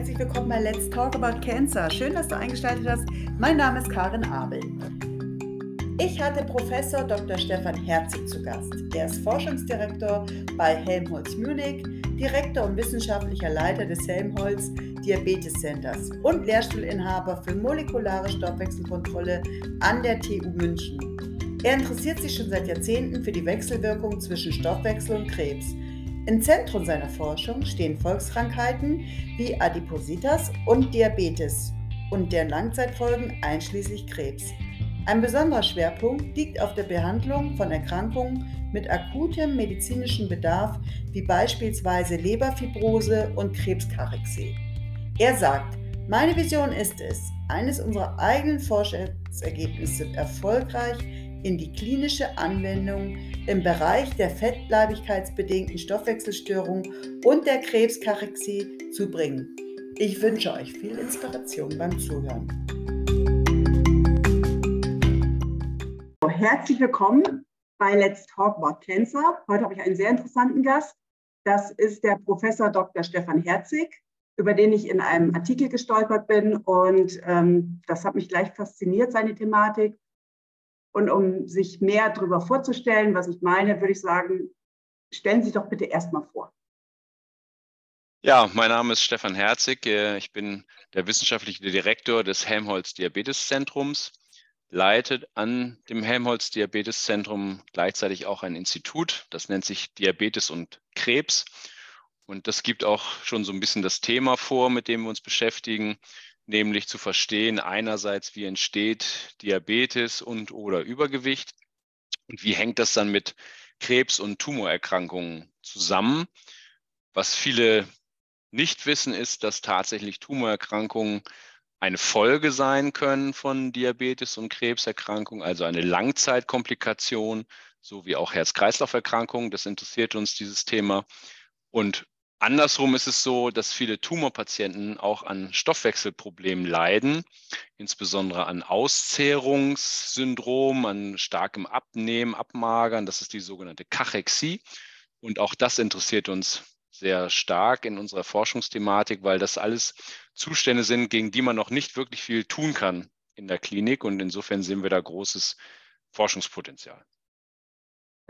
herzlich willkommen bei Let's Talk About Cancer. Schön, dass du eingeschaltet hast. Mein Name ist Karin Abel. Ich hatte Professor Dr. Stefan Herzig zu Gast. Er ist Forschungsdirektor bei Helmholtz Munich, Direktor und wissenschaftlicher Leiter des Helmholtz Diabetes Centers und Lehrstuhlinhaber für molekulare Stoffwechselkontrolle an der TU München. Er interessiert sich schon seit Jahrzehnten für die Wechselwirkung zwischen Stoffwechsel und Krebs im Zentrum seiner Forschung stehen Volkskrankheiten wie Adipositas und Diabetes und deren Langzeitfolgen einschließlich Krebs. Ein besonderer Schwerpunkt liegt auf der Behandlung von Erkrankungen mit akutem medizinischem Bedarf wie beispielsweise Leberfibrose und Krebskachexie. Er sagt, meine Vision ist es, eines unserer eigenen Forschungsergebnisse erfolgreich in die klinische Anwendung im Bereich der fettleibigkeitsbedingten Stoffwechselstörung und der Krebskachexie zu bringen. Ich wünsche euch viel Inspiration beim Zuhören. Herzlich willkommen bei Let's Talk About Cancer. Heute habe ich einen sehr interessanten Gast. Das ist der Professor Dr. Stefan Herzig, über den ich in einem Artikel gestolpert bin. Und ähm, das hat mich gleich fasziniert, seine Thematik. Und um sich mehr darüber vorzustellen, was ich meine, würde ich sagen, stellen Sie sich doch bitte erstmal vor. Ja, mein Name ist Stefan Herzig. Äh, ich bin der wissenschaftliche Direktor des Helmholtz Diabetes Zentrums, leite an dem Helmholtz Diabetes Zentrum gleichzeitig auch ein Institut, das nennt sich Diabetes und Krebs. Und das gibt auch schon so ein bisschen das Thema vor, mit dem wir uns beschäftigen nämlich zu verstehen, einerseits, wie entsteht Diabetes und oder Übergewicht und wie hängt das dann mit Krebs- und Tumorerkrankungen zusammen. Was viele nicht wissen, ist, dass tatsächlich Tumorerkrankungen eine Folge sein können von Diabetes und Krebserkrankungen, also eine Langzeitkomplikation, so wie auch Herz-Kreislauf-Erkrankungen. Das interessiert uns, dieses Thema. Und Andersrum ist es so, dass viele Tumorpatienten auch an Stoffwechselproblemen leiden, insbesondere an Auszehrungssyndrom, an starkem Abnehmen, Abmagern. Das ist die sogenannte Kachexie. Und auch das interessiert uns sehr stark in unserer Forschungsthematik, weil das alles Zustände sind, gegen die man noch nicht wirklich viel tun kann in der Klinik. Und insofern sehen wir da großes Forschungspotenzial.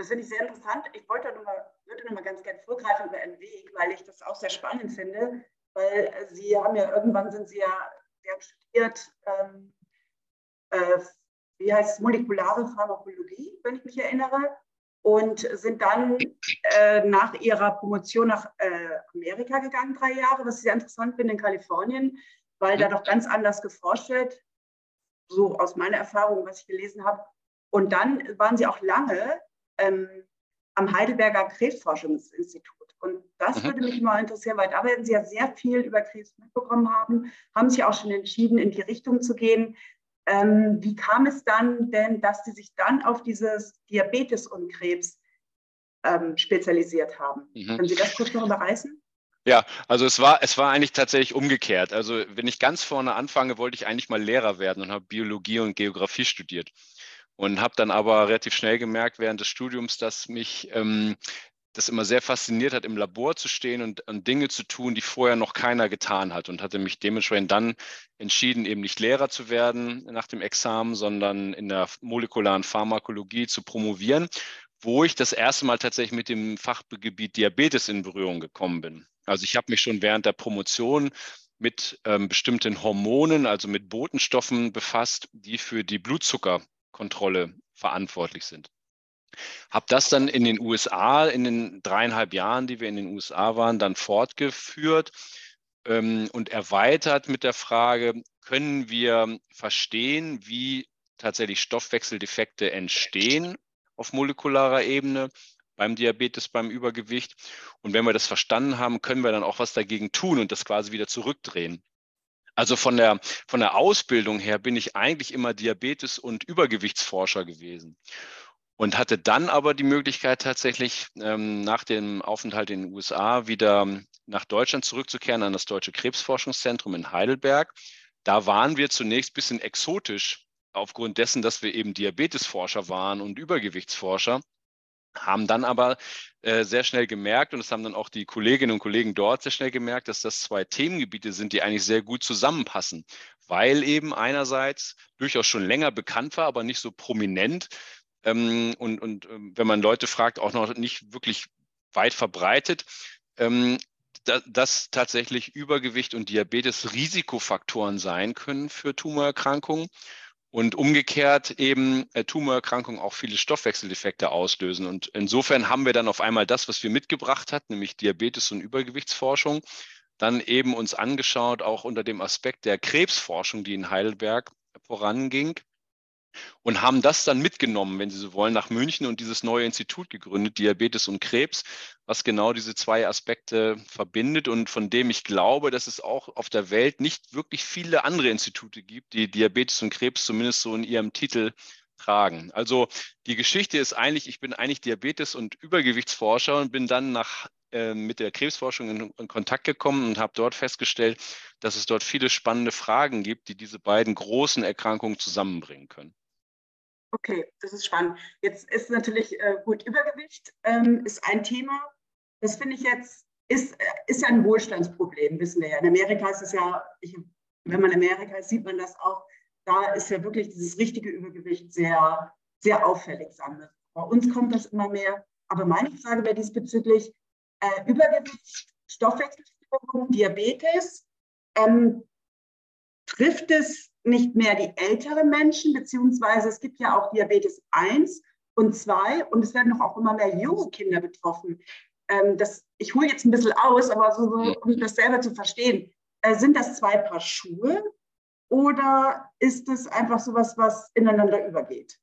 Das finde ich sehr interessant. Ich wollte nur mal, würde noch mal ganz gerne vorgreifen über Ihren Weg, weil ich das auch sehr spannend finde, weil Sie haben ja irgendwann sind Sie ja, Sie haben studiert, ähm, äh, wie heißt es, molekulare Pharmakologie, wenn ich mich erinnere, und sind dann äh, nach Ihrer Promotion nach äh, Amerika gegangen, drei Jahre, was ich sehr interessant finde in Kalifornien, weil da doch ganz anders geforscht wird, so aus meiner Erfahrung, was ich gelesen habe. Und dann waren Sie auch lange ähm, am Heidelberger Krebsforschungsinstitut. Und das mhm. würde mich mal interessieren, weil da werden Sie ja sehr viel über Krebs mitbekommen haben, haben sich auch schon entschieden, in die Richtung zu gehen. Ähm, wie kam es dann denn, dass Sie sich dann auf dieses Diabetes und Krebs ähm, spezialisiert haben? Mhm. Können Sie das kurz noch überreißen? Ja, also es war, es war eigentlich tatsächlich umgekehrt. Also wenn ich ganz vorne anfange, wollte ich eigentlich mal Lehrer werden und habe Biologie und Geografie studiert und habe dann aber relativ schnell gemerkt während des Studiums, dass mich ähm, das immer sehr fasziniert hat, im Labor zu stehen und, und, Dinge zu tun, die vorher noch keiner getan hat und hatte mich dementsprechend dann entschieden, eben nicht Lehrer zu werden nach dem Examen, sondern in der molekularen Pharmakologie zu promovieren, wo ich das erste Mal tatsächlich mit dem Fachgebiet Diabetes in Berührung gekommen bin. Also ich habe mich schon während der Promotion mit ähm, bestimmten Hormonen, also mit Botenstoffen befasst, die für die Blutzucker Kontrolle verantwortlich sind. Habe das dann in den USA, in den dreieinhalb Jahren, die wir in den USA waren, dann fortgeführt ähm, und erweitert mit der Frage, können wir verstehen, wie tatsächlich Stoffwechseldefekte entstehen auf molekularer Ebene beim Diabetes, beim Übergewicht. Und wenn wir das verstanden haben, können wir dann auch was dagegen tun und das quasi wieder zurückdrehen. Also von der, von der Ausbildung her bin ich eigentlich immer Diabetes- und Übergewichtsforscher gewesen und hatte dann aber die Möglichkeit tatsächlich ähm, nach dem Aufenthalt in den USA wieder nach Deutschland zurückzukehren an das Deutsche Krebsforschungszentrum in Heidelberg. Da waren wir zunächst ein bisschen exotisch aufgrund dessen, dass wir eben Diabetesforscher waren und Übergewichtsforscher. Haben dann aber äh, sehr schnell gemerkt, und das haben dann auch die Kolleginnen und Kollegen dort sehr schnell gemerkt, dass das zwei Themengebiete sind, die eigentlich sehr gut zusammenpassen, weil eben einerseits durchaus schon länger bekannt war, aber nicht so prominent. Ähm, und und ähm, wenn man Leute fragt, auch noch nicht wirklich weit verbreitet, ähm, da, dass tatsächlich Übergewicht und Diabetes Risikofaktoren sein können für Tumorerkrankungen und umgekehrt eben äh, Tumorerkrankungen auch viele Stoffwechseldefekte auslösen. Und insofern haben wir dann auf einmal das, was wir mitgebracht hat, nämlich Diabetes und Übergewichtsforschung, dann eben uns angeschaut, auch unter dem Aspekt der Krebsforschung, die in Heidelberg voranging und haben das dann mitgenommen, wenn Sie so wollen, nach München und dieses neue Institut gegründet, Diabetes und Krebs, was genau diese zwei Aspekte verbindet und von dem ich glaube, dass es auch auf der Welt nicht wirklich viele andere Institute gibt, die Diabetes und Krebs zumindest so in ihrem Titel tragen. Also die Geschichte ist eigentlich, ich bin eigentlich Diabetes- und Übergewichtsforscher und bin dann nach äh, mit der Krebsforschung in, in Kontakt gekommen und habe dort festgestellt, dass es dort viele spannende Fragen gibt, die diese beiden großen Erkrankungen zusammenbringen können. Okay, das ist spannend. Jetzt ist natürlich äh, gut, Übergewicht ähm, ist ein Thema. Das finde ich jetzt, ist, äh, ist ja ein Wohlstandsproblem, wissen wir ja. In Amerika ist es ja, ich, wenn man Amerika ist, sieht man das auch. Da ist ja wirklich dieses richtige Übergewicht sehr, sehr auffällig. Sagen Bei uns kommt das immer mehr. Aber meine Frage wäre diesbezüglich, äh, Übergewicht, Stoffwechselstörung, Diabetes, ähm, trifft es nicht mehr die älteren Menschen, beziehungsweise es gibt ja auch Diabetes 1 und 2 und es werden auch immer mehr junge Kinder betroffen. Ähm, das, ich hole jetzt ein bisschen aus, aber so, so, um das selber zu verstehen, äh, sind das zwei Paar Schuhe oder ist es einfach so was, was ineinander übergeht?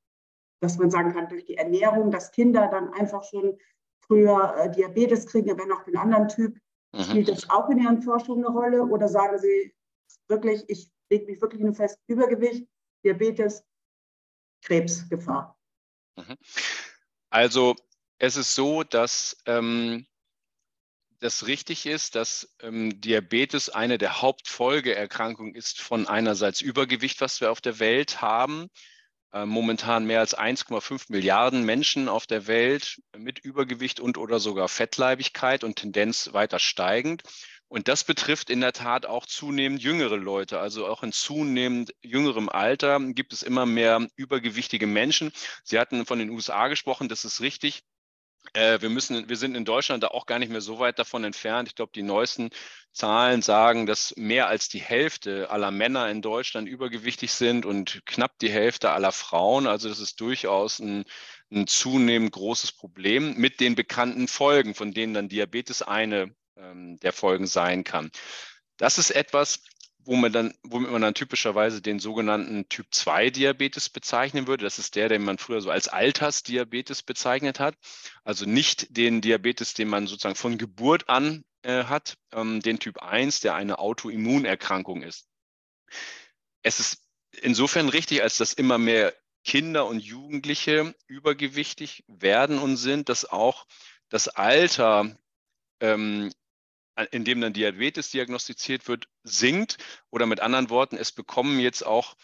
Dass man sagen kann, durch die Ernährung, dass Kinder dann einfach schon früher äh, Diabetes kriegen, aber noch den anderen Typ. Mhm. Spielt das auch in Ihren Forschungen eine Rolle oder sagen Sie wirklich, ich lege mich wirklich nur fest, Übergewicht, Diabetes, Krebsgefahr. Mhm. Also es ist so, dass ähm, das richtig ist, dass ähm, Diabetes eine der Hauptfolgeerkrankungen ist von einerseits Übergewicht, was wir auf der Welt haben. Äh, momentan mehr als 1,5 Milliarden Menschen auf der Welt mit Übergewicht und oder sogar Fettleibigkeit und Tendenz weiter steigend. Und das betrifft in der Tat auch zunehmend jüngere Leute. Also auch in zunehmend jüngerem Alter gibt es immer mehr übergewichtige Menschen. Sie hatten von den USA gesprochen, das ist richtig. Äh, wir, müssen, wir sind in Deutschland da auch gar nicht mehr so weit davon entfernt. Ich glaube, die neuesten Zahlen sagen, dass mehr als die Hälfte aller Männer in Deutschland übergewichtig sind und knapp die Hälfte aller Frauen. Also das ist durchaus ein, ein zunehmend großes Problem mit den bekannten Folgen, von denen dann Diabetes eine ähm, der Folgen sein kann. Das ist etwas, womit, dann, womit man dann typischerweise den sogenannten Typ 2 Diabetes bezeichnen würde. Das ist der, den man früher so als Altersdiabetes bezeichnet hat. Also nicht den Diabetes, den man sozusagen von Geburt an äh, hat, ähm, den Typ 1, der eine Autoimmunerkrankung ist. Es ist insofern richtig, als dass immer mehr Kinder und Jugendliche übergewichtig werden und sind, dass auch das Alter ähm, in dem dann Diabetes diagnostiziert wird, sinkt. Oder mit anderen Worten, es bekommen jetzt auch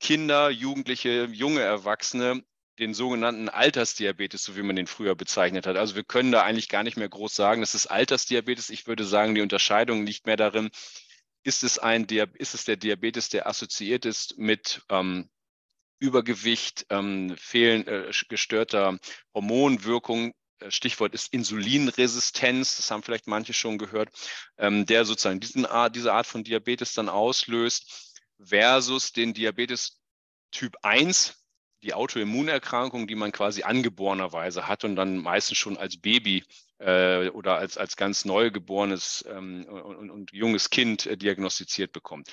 Kinder, Jugendliche, junge Erwachsene den sogenannten Altersdiabetes, so wie man den früher bezeichnet hat. Also wir können da eigentlich gar nicht mehr groß sagen, das ist Altersdiabetes. Ich würde sagen, die Unterscheidung liegt mehr darin, ist es, ein, ist es der Diabetes, der assoziiert ist mit ähm, Übergewicht, ähm, fehlen, äh, gestörter Hormonwirkung, Stichwort ist Insulinresistenz, das haben vielleicht manche schon gehört, ähm, der sozusagen diesen Art, diese Art von Diabetes dann auslöst, versus den Diabetes Typ 1, die Autoimmunerkrankung, die man quasi angeborenerweise hat und dann meistens schon als Baby äh, oder als, als ganz neugeborenes ähm, und, und, junges Kind äh, diagnostiziert bekommt.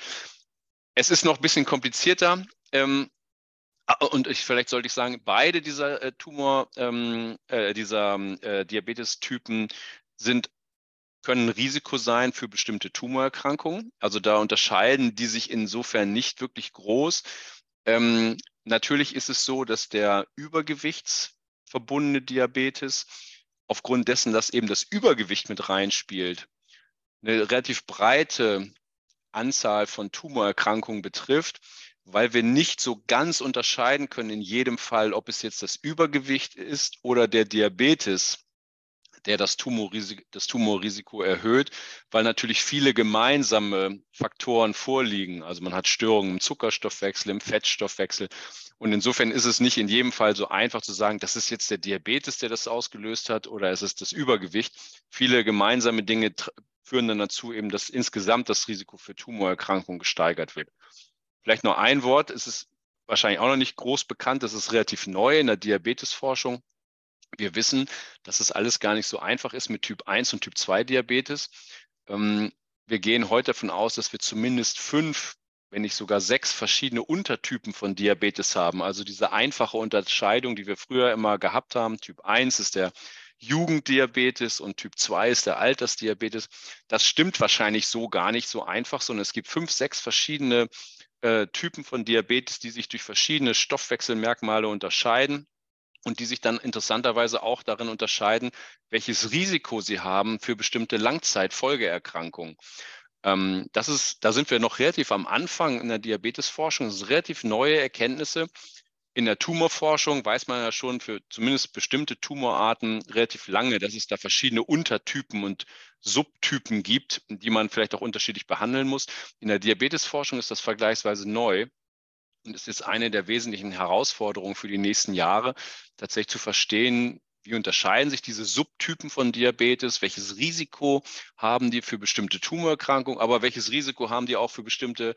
Es ist noch ein bisschen komplizierter. Ähm, und ich, vielleicht sollte ich sagen, beide dieser äh, Tumor, ähm, äh, dieser äh, Diabetes-Typen sind können ein Risiko sein für bestimmte Tumorerkrankungen. Also da unterscheiden die sich insofern nicht wirklich groß. Ähm, natürlich ist es so, dass der übergewichtsverbundene Diabetes aufgrund dessen, dass eben das Übergewicht mit reinspielt, eine relativ breite Anzahl von Tumorerkrankungen betrifft weil wir nicht so ganz unterscheiden können in jedem Fall, ob es jetzt das Übergewicht ist oder der Diabetes, der das Tumorrisiko, das Tumorrisiko erhöht, weil natürlich viele gemeinsame Faktoren vorliegen. Also man hat Störungen im Zuckerstoffwechsel, im Fettstoffwechsel. Und insofern ist es nicht in jedem Fall so einfach zu sagen, das ist jetzt der Diabetes, der das ausgelöst hat oder es ist das Übergewicht. Viele gemeinsame Dinge führen dann dazu eben, dass insgesamt das Risiko für Tumorerkrankungen gesteigert wird. Vielleicht noch ein Wort, es ist wahrscheinlich auch noch nicht groß bekannt, das ist relativ neu in der Diabetesforschung. Wir wissen, dass es alles gar nicht so einfach ist mit Typ 1 und Typ 2 Diabetes. Ähm, wir gehen heute davon aus, dass wir zumindest fünf, wenn nicht sogar sechs verschiedene Untertypen von Diabetes haben. Also diese einfache Unterscheidung, die wir früher immer gehabt haben. Typ 1 ist der Jugenddiabetes und Typ 2 ist der Altersdiabetes. Das stimmt wahrscheinlich so gar nicht so einfach, sondern es gibt fünf, sechs verschiedene äh, Typen von Diabetes, die sich durch verschiedene Stoffwechselmerkmale unterscheiden und die sich dann interessanterweise auch darin unterscheiden, welches Risiko sie haben für bestimmte Langzeitfolgeerkrankungen. Ähm, das ist, da sind wir noch relativ am Anfang in der Diabetesforschung. Das sind relativ neue Erkenntnisse. In der Tumorforschung weiß man ja schon für zumindest bestimmte Tumorarten relativ lange, dass es da verschiedene Untertypen und Subtypen gibt, die man vielleicht auch unterschiedlich behandeln muss. In der Diabetesforschung ist das vergleichsweise neu. Und es ist eine der wesentlichen Herausforderungen für die nächsten Jahre, tatsächlich zu verstehen, wie unterscheiden sich diese Subtypen von Diabetes? Welches Risiko haben die für bestimmte Tumorerkrankungen? Aber welches Risiko haben die auch für bestimmte,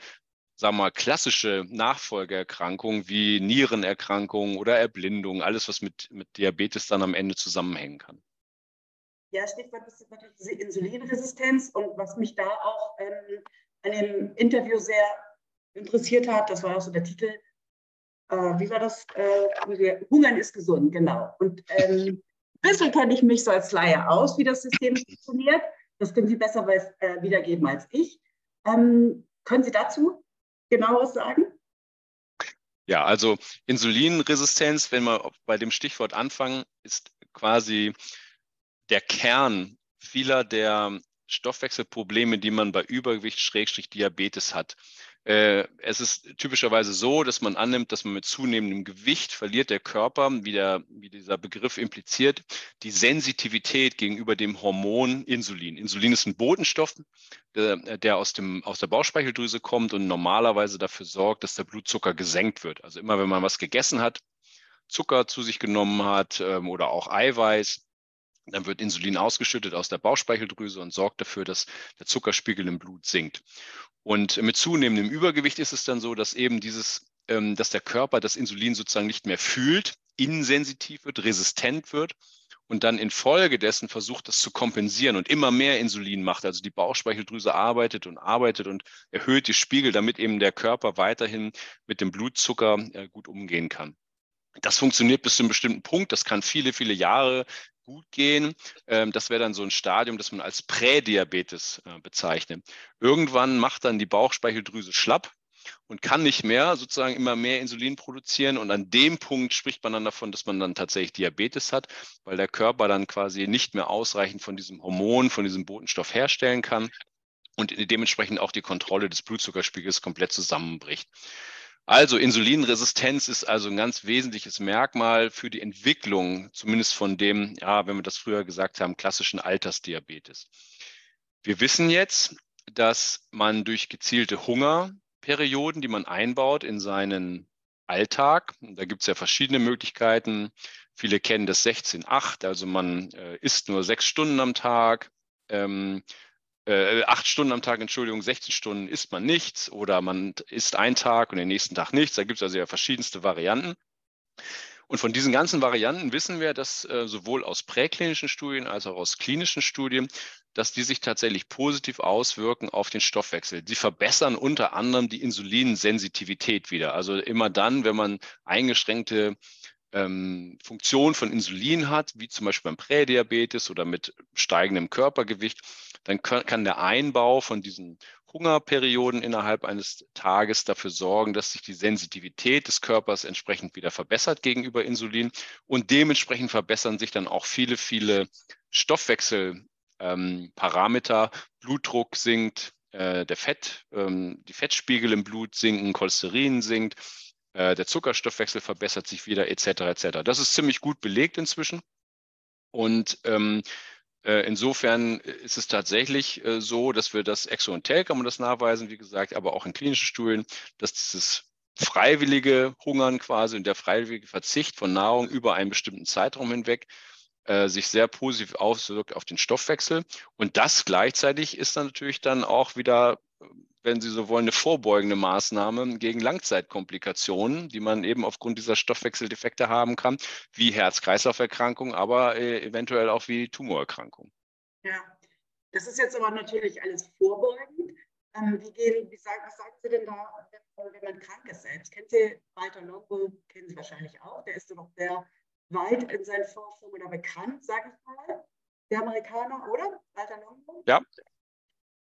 sagen wir mal, klassische Nachfolgeerkrankungen wie Nierenerkrankungen oder Erblindung? Alles, was mit, mit Diabetes dann am Ende zusammenhängen kann. Ja, Stichwort ist natürlich diese Insulinresistenz. Und was mich da auch ähm, an dem Interview sehr interessiert hat. Das war auch so der Titel. Äh, wie war das? Äh, Hungern ist gesund, genau. Und ähm, ein bisschen kenne ich mich so als Laie aus, wie das System funktioniert. Das können Sie besser äh, wiedergeben als ich. Ähm, können Sie dazu genaueres sagen? Ja, also Insulinresistenz, wenn wir bei dem Stichwort anfangen, ist quasi der Kern vieler der Stoffwechselprobleme, die man bei Übergewicht, Schrägstrich Diabetes hat. Äh, es ist typischerweise so, dass man annimmt, dass man mit zunehmendem Gewicht verliert der Körper, wie, der, wie dieser Begriff impliziert, die Sensitivität gegenüber dem Hormon Insulin. Insulin ist ein Botenstoff, der, der aus, dem, aus der Bauchspeicheldrüse kommt und normalerweise dafür sorgt, dass der Blutzucker gesenkt wird. Also immer wenn man was gegessen hat, Zucker zu sich genommen hat ähm, oder auch Eiweiß, dann wird Insulin ausgeschüttet aus der Bauchspeicheldrüse und sorgt dafür, dass der Zuckerspiegel im Blut sinkt. Und mit zunehmendem Übergewicht ist es dann so, dass eben dieses, ähm, dass der Körper das Insulin sozusagen nicht mehr fühlt, insensitiv wird, resistent wird und dann infolgedessen versucht, das zu kompensieren und immer mehr Insulin macht. Also die Bauchspeicheldrüse arbeitet und arbeitet und erhöht die Spiegel, damit eben der Körper weiterhin mit dem Blutzucker äh, gut umgehen kann. Das funktioniert bis zu einem bestimmten Punkt. Das kann viele, viele Jahre gut gehen. Ähm, das wäre dann so ein Stadium, das man als Prädiabetes äh, bezeichnet. Irgendwann macht dann die Bauchspeicheldrüse schlapp und kann nicht mehr sozusagen immer mehr Insulin produzieren. Und an dem Punkt spricht man dann davon, dass man dann tatsächlich Diabetes hat, weil der Körper dann quasi nicht mehr ausreichend von diesem Hormon, von diesem Botenstoff herstellen kann und dementsprechend auch die Kontrolle des Blutzuckerspiegels komplett zusammenbricht. Also Insulinresistenz ist also ein ganz wesentliches Merkmal für die Entwicklung, zumindest von dem, ja, wenn wir das früher gesagt haben, klassischen Altersdiabetes. Wir wissen jetzt, dass man durch gezielte Hungerperioden, die man einbaut in seinen Alltag, da gibt es ja verschiedene Möglichkeiten. Viele kennen das 16-8, also man äh, isst nur sechs Stunden am Tag. Ähm, äh, acht Stunden am Tag, Entschuldigung, 16 Stunden isst man nichts oder man isst einen Tag und den nächsten Tag nichts. Da gibt es also ja verschiedenste Varianten. Und von diesen ganzen Varianten wissen wir, dass äh, sowohl aus präklinischen Studien als auch aus klinischen Studien, dass die sich tatsächlich positiv auswirken auf den Stoffwechsel. Sie verbessern unter anderem die Insulinsensitivität wieder. Also immer dann, wenn man eingeschränkte ähm, Funktion von Insulin hat, wie zum Beispiel beim Prädiabetes oder mit steigendem Körpergewicht, dann kann, der Einbau von diesen Hungerperioden innerhalb eines Tages dafür sorgen, dass sich die Sensitivität des Körpers entsprechend wieder verbessert gegenüber Insulin und dementsprechend verbessern sich dann auch viele, viele Stoffwechselparameter. Ähm, Blutdruck sinkt, äh, der Fett, ähm, die Fettspiegel im Blut sinken, Cholesterin sinkt, äh, der Zuckerstoffwechsel verbessert sich wieder, etc. etc. Das ist ziemlich gut belegt inzwischen. Und ähm, äh, insofern ist es tatsächlich äh, so, dass wir das Exo und Tel kann man das nachweisen, wie gesagt, aber auch in klinischen Studien, dass dieses freiwillige Hungern quasi und der freiwillige Verzicht von Nahrung über einen bestimmten Zeitraum hinweg äh, sich sehr positiv auswirkt auf den Stoffwechsel. Und das gleichzeitig ist dann natürlich dann auch wieder, wenn Sie so wollen, eine vorbeugende Maßnahme gegen Langzeitkomplikationen, die man eben aufgrund dieser Stoffwechseldefekte haben kann, wie Herz-Kreislauf-Erkrankungen, aber äh, eventuell auch wie Tumorerkrankungen. Ja, das ist jetzt aber natürlich alles vorbeugend. Ähm, wie gehen, wie sagen, was sagen Sie denn da, wenn man krank ist selbst? Kennen Sie Walter Longo, kennen Sie wahrscheinlich auch, der ist doch sehr weit in seinen Forschungen oder bekannt, sage ich mal. Der Amerikaner, oder? Walter Longo? Ja.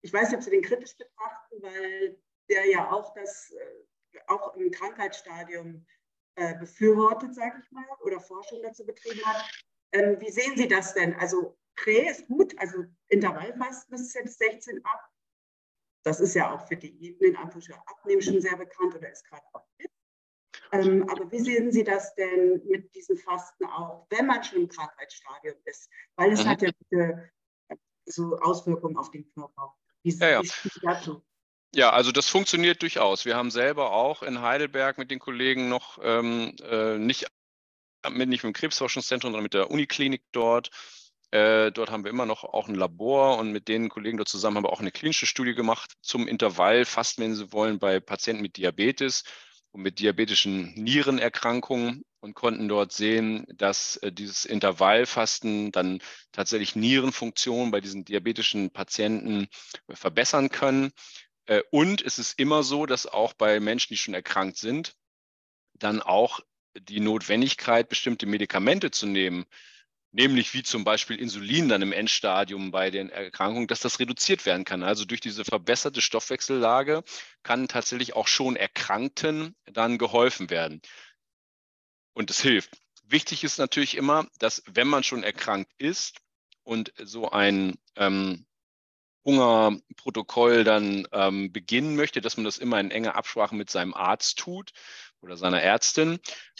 Ich weiß nicht, ob Sie den kritisch betrachten, weil der ja auch das, äh, auch im Krankheitsstadium äh, befürwortet, sage ich mal, oder Forschung dazu betrieben hat. Ähm, wie sehen Sie das denn? Also Prä ist gut, also Intervallfasten ist jetzt 16 ab, das ist ja auch für Diäten in Anführungsstrichen Abnehmen schon sehr bekannt oder ist gerade auch mit. Ähm, aber wie sehen Sie das denn mit diesem Fasten auch, wenn man schon im Krankheitsstadium ist? Weil es mhm. hat ja diese, so Auswirkungen auf den Körper. Wie, ja, ja. dazu? Ja, also das funktioniert durchaus. Wir haben selber auch in Heidelberg mit den Kollegen noch ähm, äh, nicht, mit, nicht mit dem Krebsforschungszentrum, sondern mit der Uniklinik dort äh, dort haben wir immer noch auch ein Labor und mit den Kollegen dort zusammen haben wir auch eine klinische Studie gemacht zum Intervall, fast wenn Sie wollen, bei Patienten mit Diabetes und mit diabetischen Nierenerkrankungen und konnten dort sehen, dass äh, dieses Intervallfasten dann tatsächlich Nierenfunktion bei diesen diabetischen Patienten äh, verbessern können. Äh, und es ist immer so, dass auch bei Menschen, die schon erkrankt sind, dann auch die Notwendigkeit, bestimmte Medikamente zu nehmen, nämlich wie zum Beispiel Insulin dann im Endstadium bei den Erkrankungen, dass das reduziert werden kann. Also durch diese verbesserte Stoffwechsellage kann tatsächlich auch schon Erkrankten dann geholfen werden. Und es hilft. Wichtig ist natürlich immer, dass wenn man schon erkrankt ist und so ein ähm, Hungerprotokoll dann ähm, beginnen möchte, dass man das immer in enger Absprache mit seinem Arzt tut oder seiner Ärztin,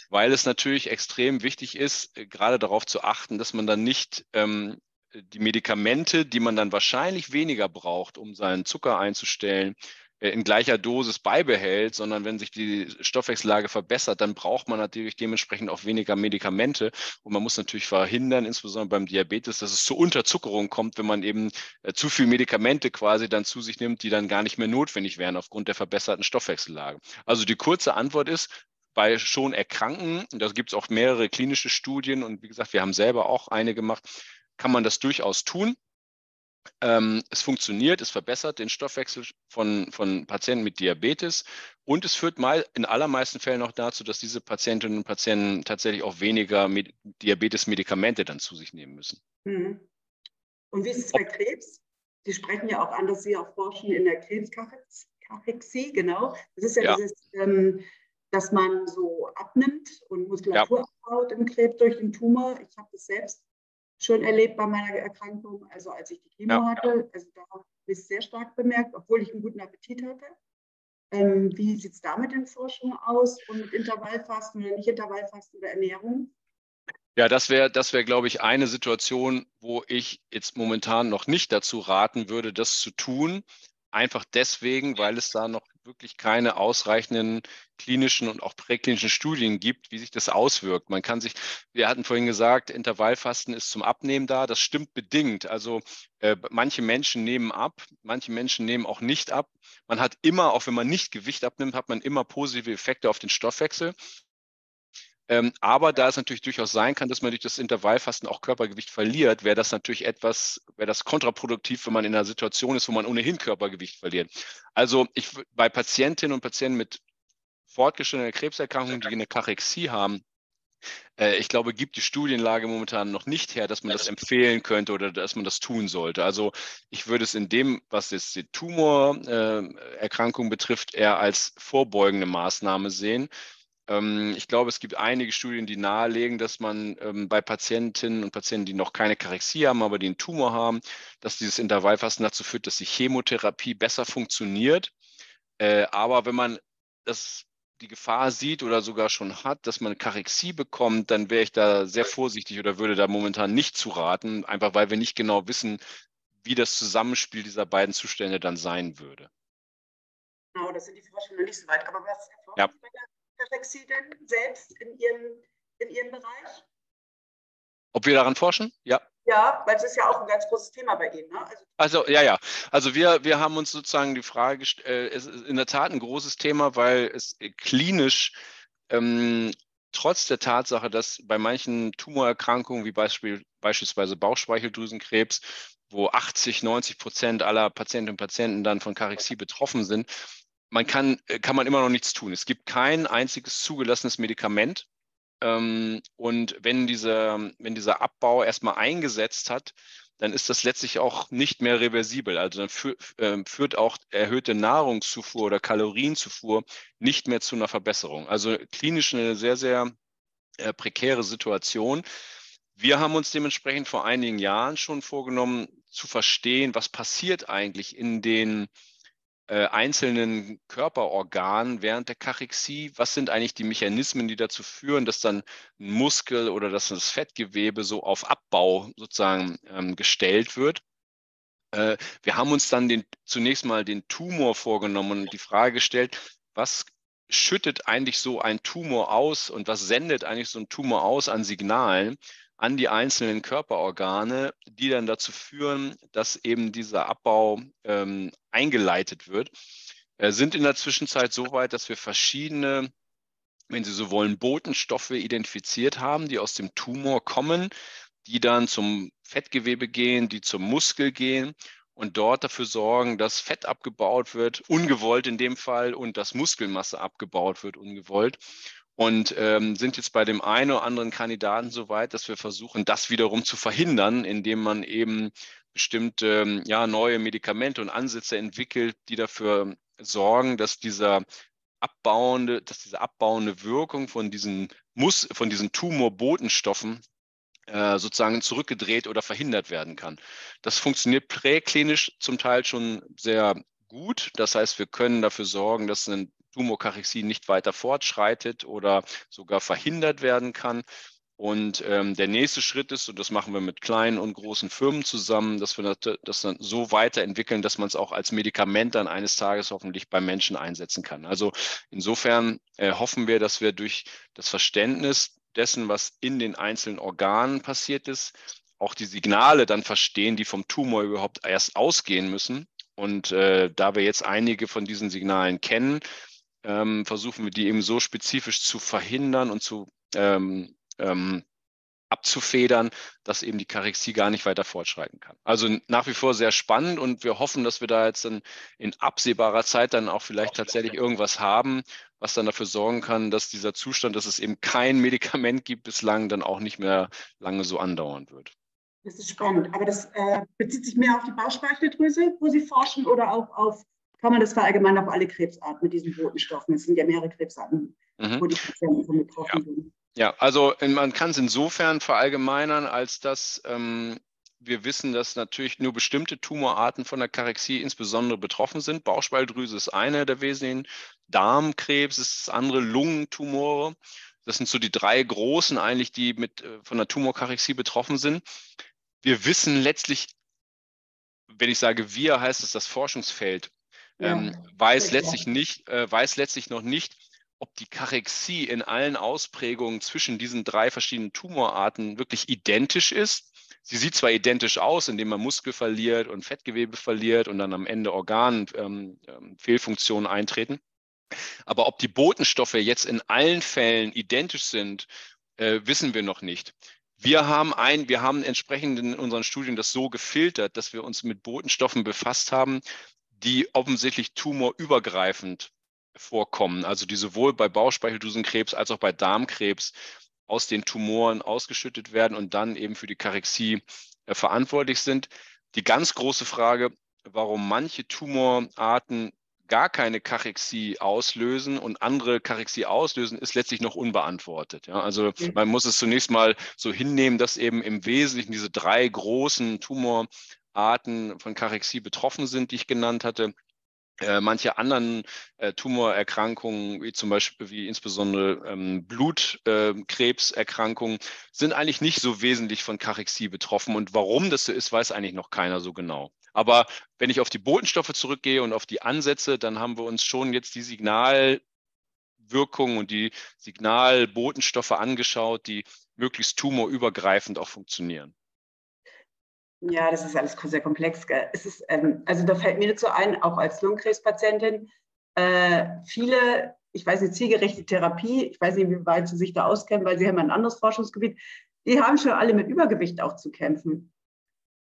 weil es natürlich extrem wichtig ist, äh, gerade darauf zu achten, dass man dann nicht ähm, die Medikamente, die man dann wahrscheinlich weniger braucht, um seinen Zucker einzustellen, in gleicher Dosis beibehält, sondern wenn sich die Stoffwechsellage verbessert, dann braucht man natürlich dementsprechend auch weniger Medikamente. Und man muss natürlich verhindern, insbesondere beim Diabetes, dass es zu Unterzuckerung kommt, wenn man eben äh, zu viel Medikamente quasi dann zu sich nimmt, die dann gar nicht mehr notwendig wären aufgrund der verbesserten Stoffwechsellage. Also die kurze Antwort ist, bei schon Erkranken, da gibt es auch mehrere klinische Studien und wie gesagt, wir haben selber auch eine gemacht, kann man das durchaus tun. Ähm, es funktioniert, es verbessert den Stoffwechsel von, von Patienten mit Diabetes und es führt mal in allermeisten Fällen auch dazu, dass diese Patientinnen und Patienten tatsächlich auch weniger Diabetes-Medikamente dann zu sich nehmen müssen. Mhm. Und wie ist es bei Krebs? Sie sprechen ja auch an, dass Sie auch forschen in der Krebskachexie, genau. Das ist ja, ja. dieses, ähm, dass man so abnimmt und Muskulatur ja. abbaut im Krebs durch den Tumor. Ich habe das selbst schon erlebt bei meiner Erkrankung, also als ich die Chemo ja. hatte. Also da habe ich es sehr stark bemerkt, obwohl ich einen guten Appetit hatte. Ähm, wie sieht es da mit den Forschungen aus und mit Intervallfasten oder nicht Intervallfasten oder Ernährung? Ja, das wäre, das wäre, glaube ich, eine Situation, wo ich jetzt momentan noch nicht dazu raten würde, das zu tun. Einfach deswegen, weil es da noch wirklich keine ausreichenden klinischen und auch präklinischen Studien gibt, wie sich das auswirkt. Man kann sich, wir hatten vorhin gesagt, Intervallfasten ist zum Abnehmen da. Das stimmt bedingt. Also äh, manche Menschen nehmen ab, manche Menschen nehmen auch nicht ab. Man hat immer, auch wenn man nicht Gewicht abnimmt, hat man immer positive Effekte auf den Stoffwechsel. Ähm, aber da es natürlich durchaus sein kann, dass man durch das Intervallfasten auch Körpergewicht verliert, wäre das natürlich etwas, wäre das kontraproduktiv, wenn man in einer Situation ist, wo man ohnehin Körpergewicht verliert. Also ich, bei Patientinnen und Patienten mit fortgeschrittener Krebserkrankung, die eine Kachexie haben, äh, ich glaube, gibt die Studienlage momentan noch nicht her, dass man das empfehlen könnte oder dass man das tun sollte. Also ich würde es in dem, was jetzt die Tumorerkrankung äh, betrifft, eher als vorbeugende Maßnahme sehen ich glaube, es gibt einige Studien, die nahelegen, dass man ähm, bei Patientinnen und Patienten, die noch keine Karexie haben, aber die einen Tumor haben, dass dieses Intervallfasten dazu führt, dass die Chemotherapie besser funktioniert. Äh, aber wenn man das die Gefahr sieht oder sogar schon hat, dass man Karexie bekommt, dann wäre ich da sehr vorsichtig oder würde da momentan nicht zu raten, einfach weil wir nicht genau wissen, wie das Zusammenspiel dieser beiden Zustände dann sein würde. Genau, da sind die Forscher noch nicht so weit. Aber was erforscht ja. Karexie denn selbst in Ihrem, in Ihrem Bereich? Ob wir daran forschen? Ja. Ja, weil es ist ja auch ein ganz großes Thema bei Ihnen. Ne? Also, also, ja, ja. Also wir, wir haben uns sozusagen die Frage gestellt, äh, es ist in der Tat ein großes Thema, weil es klinisch ähm, trotz der Tatsache, dass bei manchen Tumorerkrankungen wie Beispiel, beispielsweise Bauchspeicheldrüsenkrebs, wo 80, 90 Prozent aller Patientinnen und Patienten dann von Karexie betroffen sind, man kann, äh, kann man immer noch nichts tun. Es gibt kein einziges zugelassenes Medikament, ähm, und wenn dieser, wenn dieser Abbau erstmal eingesetzt hat, dann ist das letztlich auch nicht mehr reversibel. Also dann für, äh, führt auch erhöhte Nahrungszufuhr oder Kalorienzufuhr nicht mehr zu einer Verbesserung. Also klinisch eine sehr, sehr äh, prekäre Situation. Wir haben uns dementsprechend vor einigen Jahren schon vorgenommen, zu verstehen, was passiert eigentlich in den äh, einzelnen Körperorganen während der Kachexie? Was sind eigentlich die Mechanismen, die dazu führen, dass dann ein Muskel oder dass das Fettgewebe so auf Abbau sozusagen ähm, gestellt wird? Äh, wir haben uns dann den, zunächst mal den Tumor vorgenommen und die Frage gestellt, was schüttet eigentlich so ein Tumor aus und was sendet eigentlich so ein Tumor aus an Signalen? An die einzelnen Körperorgane, die dann dazu führen, dass eben dieser Abbau ähm, eingeleitet wird, äh, sind in der Zwischenzeit so weit, dass wir verschiedene, wenn Sie so wollen, Botenstoffe identifiziert haben, die aus dem Tumor kommen, die dann zum Fettgewebe gehen, die zum Muskel gehen und dort dafür sorgen, dass Fett abgebaut wird, ungewollt in dem Fall, und dass Muskelmasse abgebaut wird, ungewollt und ähm, sind jetzt bei dem einen oder anderen Kandidaten so weit, dass wir versuchen, das wiederum zu verhindern, indem man eben bestimmte ähm, ja, neue Medikamente und Ansätze entwickelt, die dafür sorgen, dass dieser abbauende, dass diese abbauende Wirkung von diesen Mus von diesen Tumorbotenstoffen äh, sozusagen zurückgedreht oder verhindert werden kann. Das funktioniert präklinisch zum Teil schon sehr gut. Das heißt, wir können dafür sorgen, dass ein Tumorkarexie nicht weiter fortschreitet oder sogar verhindert werden kann. Und ähm, der nächste Schritt ist, und das machen wir mit kleinen und großen Firmen zusammen, dass wir das dann so weiterentwickeln, dass man es auch als Medikament dann eines Tages hoffentlich bei Menschen einsetzen kann. Also insofern äh, hoffen wir, dass wir durch das Verständnis dessen, was in den einzelnen Organen passiert ist, auch die Signale dann verstehen, die vom Tumor überhaupt erst ausgehen müssen. Und äh, da wir jetzt einige von diesen Signalen kennen, ähm, versuchen wir die eben so spezifisch zu verhindern und zu ähm, ähm, abzufedern, dass eben die Karexie gar nicht weiter fortschreiten kann. Also nach wie vor sehr spannend und wir hoffen, dass wir da jetzt dann in absehbarer Zeit dann auch vielleicht tatsächlich irgendwas haben, was dann dafür sorgen kann, dass dieser Zustand, dass es eben kein Medikament gibt bislang, dann auch nicht mehr lange so andauern wird. Das ist spannend, aber das äh, bezieht sich mehr auf die Bauchspeicheldrüse, wo Sie forschen, oder auch auf kann man das verallgemeinern auf alle Krebsarten mit diesen Botenstoffen. Es sind ja mehrere Krebsarten, mhm. wo die Patienten von betroffen ja. sind. Ja, also man kann es insofern verallgemeinern, als dass ähm, wir wissen, dass natürlich nur bestimmte Tumorarten von der Karexie insbesondere betroffen sind. Bauchspeicheldrüse ist eine der wesentlichen, Darmkrebs ist das andere, Lungentumore. Das sind so die drei großen eigentlich, die mit äh, von der Tumorkarexie betroffen sind. Wir wissen letztlich, wenn ich sage wir, heißt es das Forschungsfeld ähm, weiß, letztlich nicht, äh, weiß letztlich noch nicht, ob die Karexie in allen Ausprägungen zwischen diesen drei verschiedenen Tumorarten wirklich identisch ist. Sie sieht zwar identisch aus, indem man Muskel verliert und Fettgewebe verliert und dann am Ende Organfehlfunktionen ähm, ähm eintreten. Aber ob die Botenstoffe jetzt in allen Fällen identisch sind, äh, wissen wir noch nicht. Wir haben ein, wir haben entsprechend in unseren Studien das so gefiltert, dass wir uns mit Botenstoffen befasst haben, die offensichtlich tumorübergreifend vorkommen, also die sowohl bei Bauchspeicheldrüsenkrebs als auch bei Darmkrebs aus den Tumoren ausgeschüttet werden und dann eben für die Karexie äh, verantwortlich sind. Die ganz große Frage, warum manche Tumorarten gar keine Kachexie auslösen und andere Kachexie auslösen, ist letztlich noch unbeantwortet. Ja? Also man muss es zunächst mal so hinnehmen, dass eben im Wesentlichen diese drei großen Tumorarten von Kachexie betroffen sind, die ich genannt hatte. Äh, manche anderen äh, Tumorerkrankungen, wie zum Beispiel, wie insbesondere ähm, Blutkrebserkrankungen, äh, sind eigentlich nicht so wesentlich von Kachexie betroffen. Und warum das so ist, weiß eigentlich noch keiner so genau. Aber wenn ich auf die Botenstoffe zurückgehe und auf die Ansätze, dann haben wir uns schon jetzt die Signalwirkung und die Signalbotenstoffe angeschaut, die möglichst tumorübergreifend auch funktionieren. Ja, das ist alles sehr komplex. Es ist, ähm, also da fällt mir dazu ein, auch als Lungenkrebspatientin, äh, viele, ich weiß nicht, zielgerechte Therapie, ich weiß nicht, wie weit Sie sich da auskennen, weil Sie haben ein anderes Forschungsgebiet, die haben schon alle mit Übergewicht auch zu kämpfen.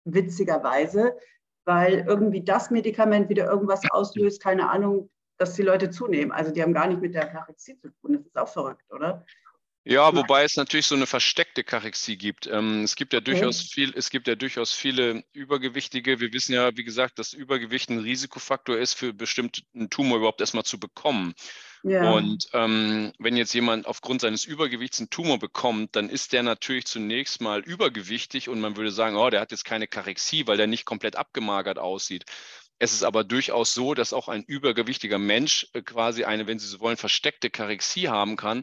Witzigerweise, weil irgendwie das Medikament wieder irgendwas auslöst, keine Ahnung, dass die Leute zunehmen. Also die haben gar nicht mit der Kachexie zu tun. Das ist auch verrückt, oder? Ja, wobei es natürlich so eine versteckte Kachexie gibt. Ähm, es gibt ja durchaus viel, es gibt ja durchaus viele Übergewichtige. Wir wissen ja, wie gesagt, dass Übergewicht ein Risikofaktor ist, für bestimmten Tumor überhaupt erstmal zu bekommen. Ja. Und ähm, wenn jetzt jemand aufgrund seines Übergewichts einen Tumor bekommt, dann ist der natürlich zunächst mal übergewichtig und man würde sagen, oh, der hat jetzt keine Karexie, weil der nicht komplett abgemagert aussieht. Es ist aber durchaus so, dass auch ein übergewichtiger Mensch äh, quasi eine, wenn Sie so wollen, versteckte Karexie haben kann,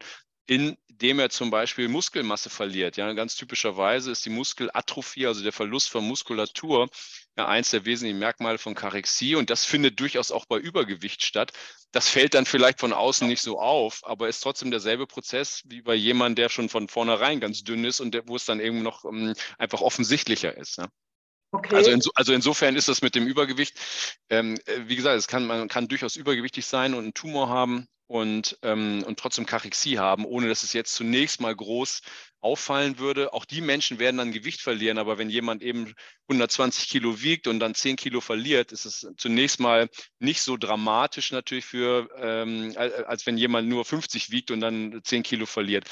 indem er zum Beispiel Muskelmasse verliert. Ja, ganz typischerweise ist die Muskelatrophie, also der Verlust von Muskulatur, ja, eins der wesentlichen Merkmale von Karexie und das findet durchaus auch bei Übergewicht statt. Das fällt dann vielleicht von außen nicht so auf, aber ist trotzdem derselbe Prozess wie bei jemandem, der schon von vornherein ganz dünn ist und der, wo es dann eben noch um, ähm, einfach offensichtlicher ist. Ja. Okay. Also, inso, also, insofern ist das mit dem Übergewicht, ähm, äh, wie gesagt, es kann, man kann durchaus übergewichtig sein und einen Tumor haben und, ähm, und trotzdem Kachexie haben, ohne dass es jetzt zunächst mal groß auffallen würde. Auch die Menschen werden dann Gewicht verlieren, aber wenn jemand eben 120 Kilo wiegt und dann 10 Kilo verliert, ist es zunächst mal nicht so dramatisch natürlich für, ähm, als wenn jemand nur 50 wiegt und dann 10 Kilo verliert.